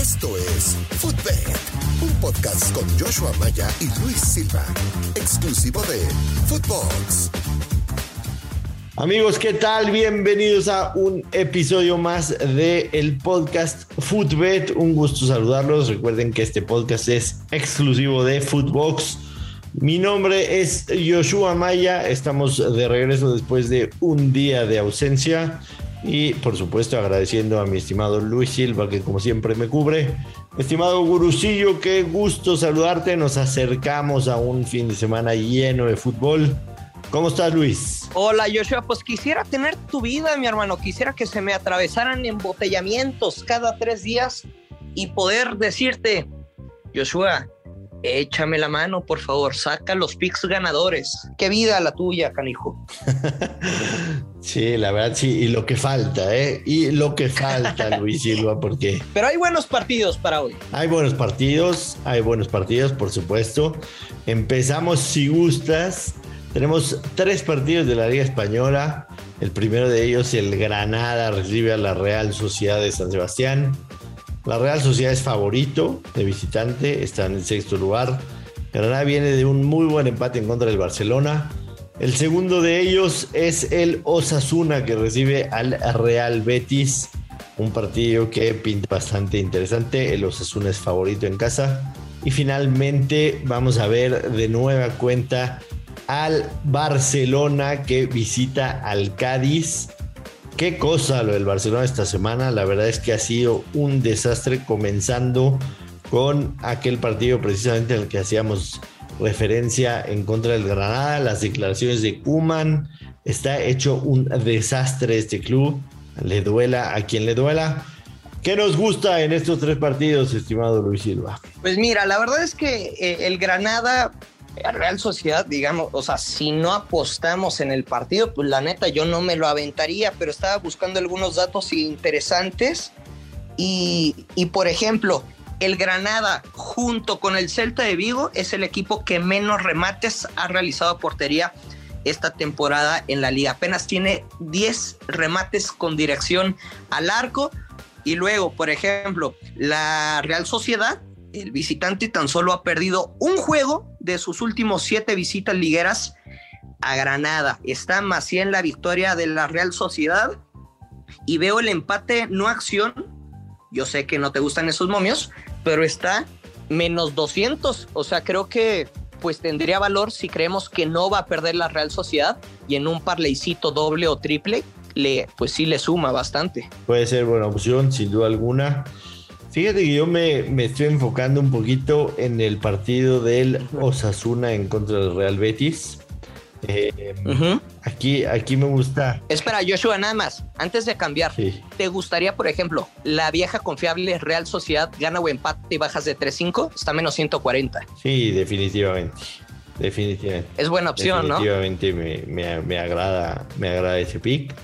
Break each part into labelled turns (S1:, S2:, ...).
S1: Esto es Footbed, un podcast con Joshua Maya y Luis Silva, exclusivo de Footbox.
S2: Amigos, ¿qué tal? Bienvenidos a un episodio más de el podcast Footbet. Un gusto saludarlos. Recuerden que este podcast es exclusivo de Footbox. Mi nombre es Joshua Maya. Estamos de regreso después de un día de ausencia. Y por supuesto agradeciendo a mi estimado Luis Silva que como siempre me cubre. Estimado Gurusillo, qué gusto saludarte. Nos acercamos a un fin de semana lleno de fútbol. ¿Cómo estás, Luis?
S3: Hola, Joshua. Pues quisiera tener tu vida, mi hermano. Quisiera que se me atravesaran embotellamientos cada tres días y poder decirte, Joshua, échame la mano, por favor. Saca los picks ganadores. Qué vida la tuya, canijo.
S2: sí, la verdad, sí. Y lo que falta, ¿eh? Y lo que falta, Luis Silva, porque.
S3: Pero hay buenos partidos para hoy.
S2: Hay buenos partidos, hay buenos partidos, por supuesto. Empezamos, si gustas tenemos tres partidos de la Liga Española. El primero de ellos, el Granada, recibe a la Real Sociedad de San Sebastián. La Real Sociedad es favorito de visitante, está en el sexto lugar. Granada viene de un muy buen empate en contra del Barcelona. El segundo de ellos es el Osasuna que recibe al Real Betis. Un partido que pinta bastante interesante. El Osasuna es favorito en casa. Y finalmente vamos a ver de nueva cuenta al Barcelona que visita al Cádiz. Qué cosa lo del Barcelona esta semana. La verdad es que ha sido un desastre comenzando con aquel partido precisamente en el que hacíamos referencia en contra del Granada, las declaraciones de Kuman. Está hecho un desastre este club. Le duela a quien le duela. ¿Qué nos gusta en estos tres partidos, estimado Luis Silva?
S3: Pues mira, la verdad es que eh, el Granada Real Sociedad, digamos, o sea, si no apostamos en el partido, pues la neta yo no me lo aventaría, pero estaba buscando algunos datos interesantes y, y por ejemplo, el Granada junto con el Celta de Vigo es el equipo que menos remates ha realizado portería esta temporada en la liga. Apenas tiene 10 remates con dirección al arco. Y luego, por ejemplo, la Real Sociedad el visitante tan solo ha perdido un juego de sus últimos siete visitas ligueras a Granada. Está más bien la victoria de la Real Sociedad y veo el empate no acción. Yo sé que no te gustan esos momios, pero está menos 200. O sea, creo que pues tendría valor si creemos que no va a perder la Real Sociedad y en un parleycito doble o triple, le, pues sí le suma bastante.
S2: Puede ser buena opción, sin duda alguna. Fíjate que yo me, estoy enfocando un poquito en el partido del Osasuna en contra del Real Betis. Eh, aquí, aquí me gusta.
S3: Espera, Joshua, nada más, antes de cambiar, ¿te gustaría, por ejemplo, la vieja confiable Real Sociedad gana o empate y bajas de 3-5? Está menos 140.
S2: Sí, definitivamente. Definitivamente.
S3: Es buena opción,
S2: ¿no? Definitivamente me, me, agrada, me agrada ese pick.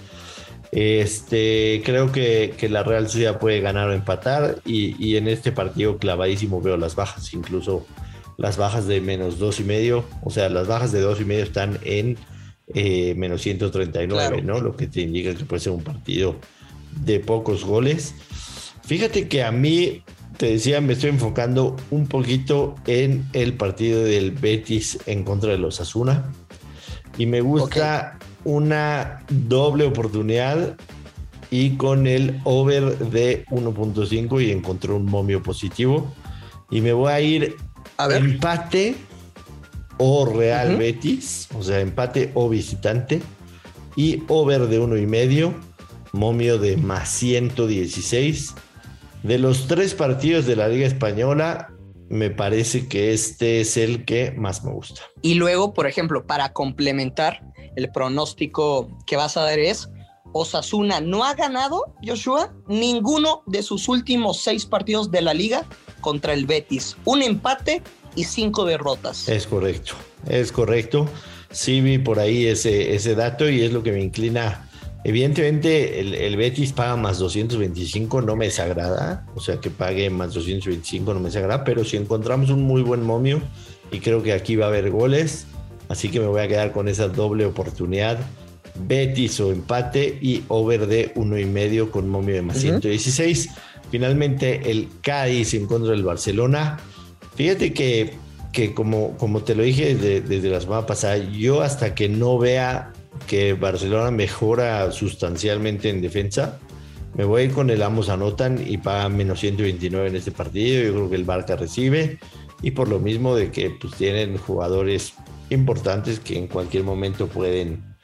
S2: Este, creo que, la Real Sociedad puede ganar o empatar y, en este partido clavadísimo veo las bajas, incluso las bajas de menos dos y medio, o sea, las bajas de dos y medio están en eh, menos 139, ¿no? Lo que te indica que puede ser un partido de pocos goles. Fíjate que a mí, te decía, me estoy enfocando un poquito en el partido del Betis en contra de los Asuna. Y me gusta una doble oportunidad y con el over de 1.5 y encontré un momio positivo. Y me voy a ir a ver. empate o Real Betis, o sea, empate o visitante y over de uno y medio, momio de más 116. De los tres partidos de la Liga Española, me parece que este es el que más me gusta.
S3: Y luego, por ejemplo, para complementar, el pronóstico que vas a dar es Osasuna no ha ganado, Joshua, ninguno de sus últimos seis partidos de la liga contra el Betis. Un empate y cinco derrotas.
S2: Es correcto, es correcto. Sí vi por ahí ese, ese dato y es lo que me inclina. Evidentemente el, Betis paga más 225, no me desagrada. O sea que pague más 225 no me desagrada, pero si encontramos un muy buen momio y creo que aquí va a haber goles, Así que me voy a quedar con esa doble oportunidad. Betis o empate y over de uno y medio con momio de más 116. Finalmente el Cádiz en contra del Barcelona. Fíjate que, que como, como te lo dije desde, desde la semana pasada, yo hasta que no vea que Barcelona mejora sustancialmente en defensa, me voy a ir con el ambos anotan y pagan menos 129 en este partido. Yo creo que el Barca recibe y por lo mismo de que pues, tienen jugadores importantes que en cualquier momento pueden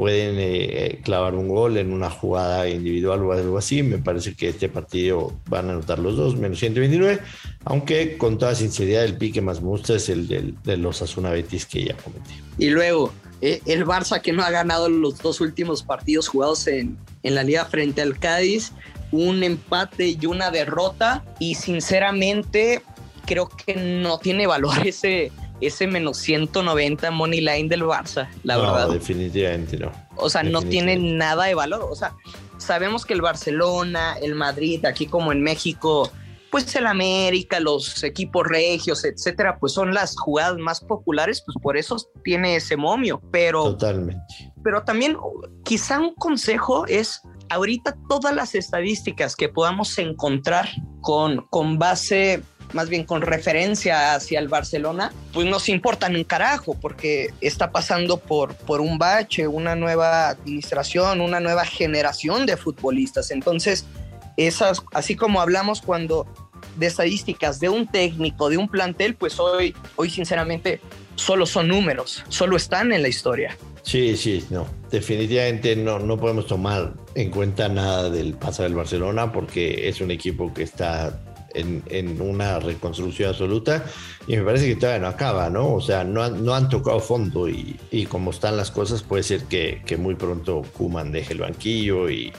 S2: pueden eh, clavar un gol en una jugada individual o algo así. Me parece que este partido van a anotar los dos, menos 129, aunque con toda sinceridad el pique más me gusta es el de los Asuna Betis que ya comenté.
S3: Y luego, eh, el Barça que no ha ganado los dos últimos partidos jugados en, en la liga frente al Cádiz, un empate y una derrota y sinceramente creo que no tiene valor ese ese menos 190 money line del Barça, la
S2: no,
S3: verdad.
S2: definitivamente no.
S3: O sea, no tiene nada de valor. O sea, sabemos que el Barcelona, el Madrid, aquí como en México, pues el América, los equipos regios, etcétera, pues son las jugadas más populares, pues por eso tiene ese momio. Pero.
S2: Totalmente.
S3: Pero también, quizá un consejo es ahorita todas las estadísticas que podamos encontrar con, con base más bien con referencia hacia el Barcelona, pues nos importan un carajo, porque está pasando por, por un bache, una nueva administración, una nueva generación de futbolistas. Entonces, esas, así como hablamos cuando de estadísticas de un técnico, de un plantel, pues hoy, hoy sinceramente solo son números, solo están en la historia.
S2: Sí, sí, no. Definitivamente no, no podemos tomar en cuenta nada del pasado del Barcelona porque es un equipo que está en, una reconstrucción absoluta y me parece que todavía no acaba, ¿no? O sea, no han, no han tocado fondo y, y, como están las cosas puede ser que, que muy pronto Kuman deje el banquillo y,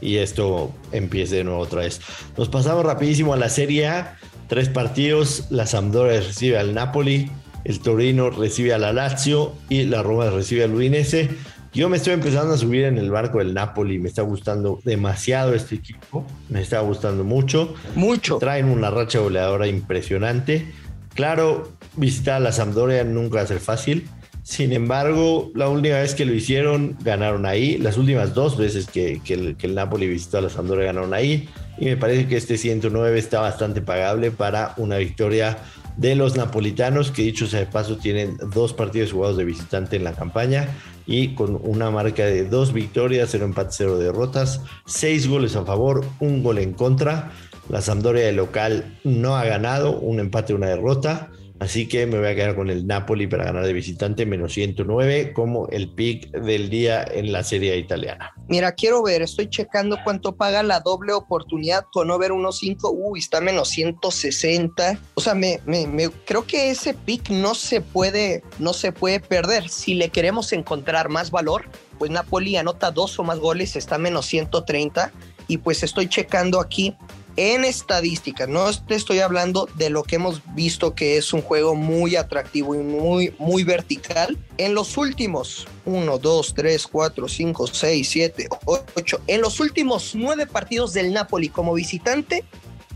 S2: y, esto empiece de nuevo otra vez. Nos pasamos rapidísimo a la Serie A, tres partidos, la Sampdoria recibe al Napoli, el Torino recibe a la Lazio y la Roma recibe al Udinese. Yo me estoy empezando a subir en el barco del Napoli, me está gustando demasiado este equipo, me está gustando mucho.
S3: Mucho.
S2: Traen una racha goleadora impresionante. Claro, visitar a la Sampdoria nunca va a ser fácil. Sin embargo, la última vez que lo hicieron, ganaron ahí. Las últimas dos veces que, el, Napoli visitó a la Sampdoria, ganaron ahí. Y me parece que este 109 está bastante pagable para una victoria de los napolitanos, que dicho sea de paso, tienen dos partidos jugados de visitante en la campaña y con una marca de dos victorias, cero empates, cero derrotas, seis goles a favor, un gol en contra. La Sampdoria de local no ha ganado, un empate, una derrota. Así que me voy a quedar con el Napoli para ganar de visitante menos 109 como el pick del día en la serie italiana.
S3: Mira, quiero ver, estoy checando cuánto paga la doble oportunidad con over 1.5. Uy, está menos 160. O sea, me, me, creo que ese pick no se puede, no se puede perder. Si le queremos encontrar más valor, pues Napoli anota dos o más goles, está menos 130. Y pues estoy checando aquí en estadísticas. No te estoy hablando de lo que hemos visto que es un juego muy atractivo y muy, muy vertical. En los últimos 1, 2, 3, 4, 5, 6, 7, 8, en los últimos nueve partidos del Napoli como visitante,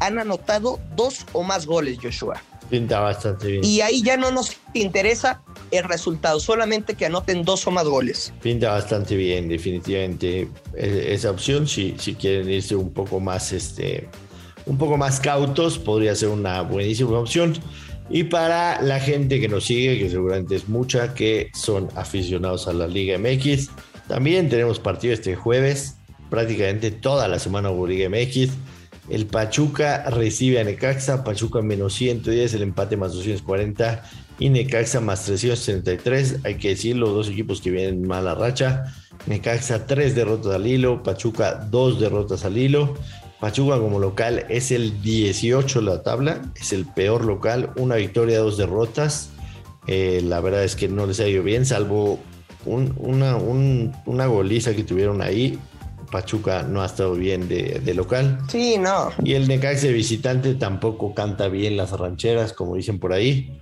S3: han anotado dos o más goles, Joshua.
S2: Pinta bastante bien.
S3: Y ahí ya no nos interesa el resultado, solamente que anoten dos o más goles.
S2: Pinta bastante bien, definitivamente. Esa opción, si, si quieren irse un poco más este, un poco más cautos, podría ser una buenísima opción. Y para la gente que nos sigue, que seguramente es mucha, que son aficionados a la Liga MX, también tenemos partido este jueves, prácticamente toda la semana hubo Liga MX. El Pachuca recibe a Necaxa, Pachuca menos 110, el empate más 240 y Necaxa más 373. Hay que decir, los dos equipos que vienen mala racha. Necaxa tres derrotas al hilo, Pachuca dos derrotas al hilo. Pachuca como local es el 18 de la tabla, es el peor local, una victoria, dos derrotas. Eh, la verdad es que no les ha ido bien, salvo una, una goliza que tuvieron ahí. Pachuca no ha estado bien de, local.
S3: Sí, no.
S2: Y el Necaxa de visitante tampoco canta bien las rancheras, como dicen por ahí.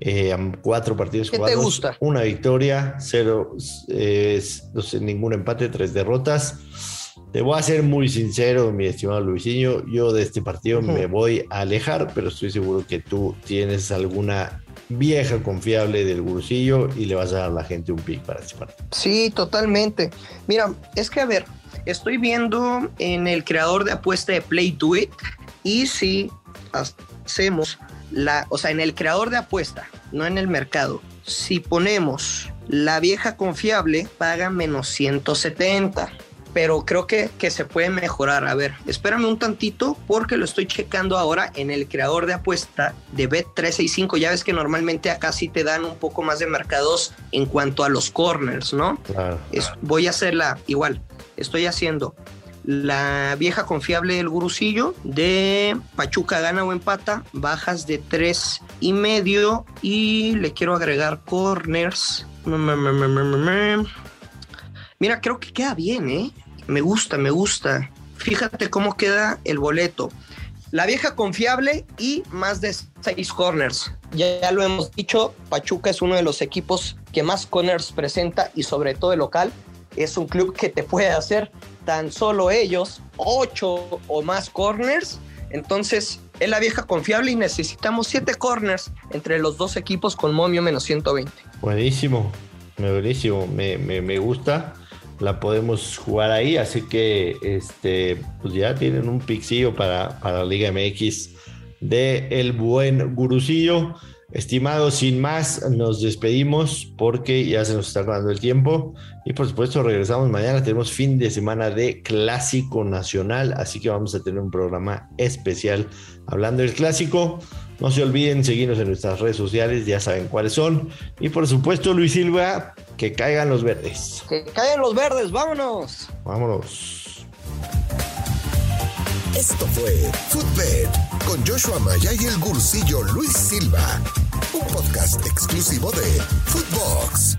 S2: Eh, cuatro partidos
S3: ¿Qué
S2: jugados.
S3: te gusta?
S2: Una victoria, cero, eh, no sé, ningún empate, tres derrotas. Te voy a ser muy sincero, mi estimado Luisinho. Yo de este partido uh -huh. me voy a alejar, pero estoy seguro que tú tienes alguna vieja confiable del gurusillo y le vas a dar a la gente un pick para este partido.
S3: Sí, totalmente. Mira, es que a ver, estoy viendo en el creador de apuesta de Play Do It y si hacemos la, o sea, en el creador de apuesta, no en el mercado, si ponemos la vieja confiable, paga menos 170 pero creo que, que se puede mejorar. A ver, espérame un tantito porque lo estoy checando ahora en el creador de apuesta de Bet365. Ya ves que normalmente acá sí te dan un poco más de mercados en cuanto a los corners, ¿no? Claro. voy a hacerla igual. Estoy haciendo la vieja confiable del gurusillo de Pachuca gana o empata, bajas de tres y medio y le quiero agregar corners. Mira, creo que queda bien, ¿eh? Me gusta, me gusta. Fíjate cómo queda el boleto. La vieja confiable y más de seis corners. Ya, lo hemos dicho, Pachuca es uno de los equipos que más corners presenta y sobre todo el local. Es un club que te puede hacer tan solo ellos ocho o más corners. Entonces, es la vieja confiable y necesitamos siete corners entre los dos equipos con momio menos 120.
S2: Buenísimo, buenísimo, me, me, me gusta la podemos jugar ahí. Así que este, pues ya tienen un pixillo para, para Liga MX de el buen gurucillo. Estimados, sin más, nos despedimos porque ya se nos está acabando el tiempo. Y por supuesto, regresamos mañana. Tenemos fin de semana de Clásico Nacional, así que vamos a tener un programa especial hablando del clásico. No se olviden seguirnos en nuestras redes sociales, ya saben cuáles son. Y por supuesto, Luis Silva, que caigan los verdes.
S3: Que caigan los verdes, vámonos.
S2: Vámonos.
S1: Esto fue Footbed con Joshua Maya y el gursillo Luis Silva, un podcast exclusivo de Footbox.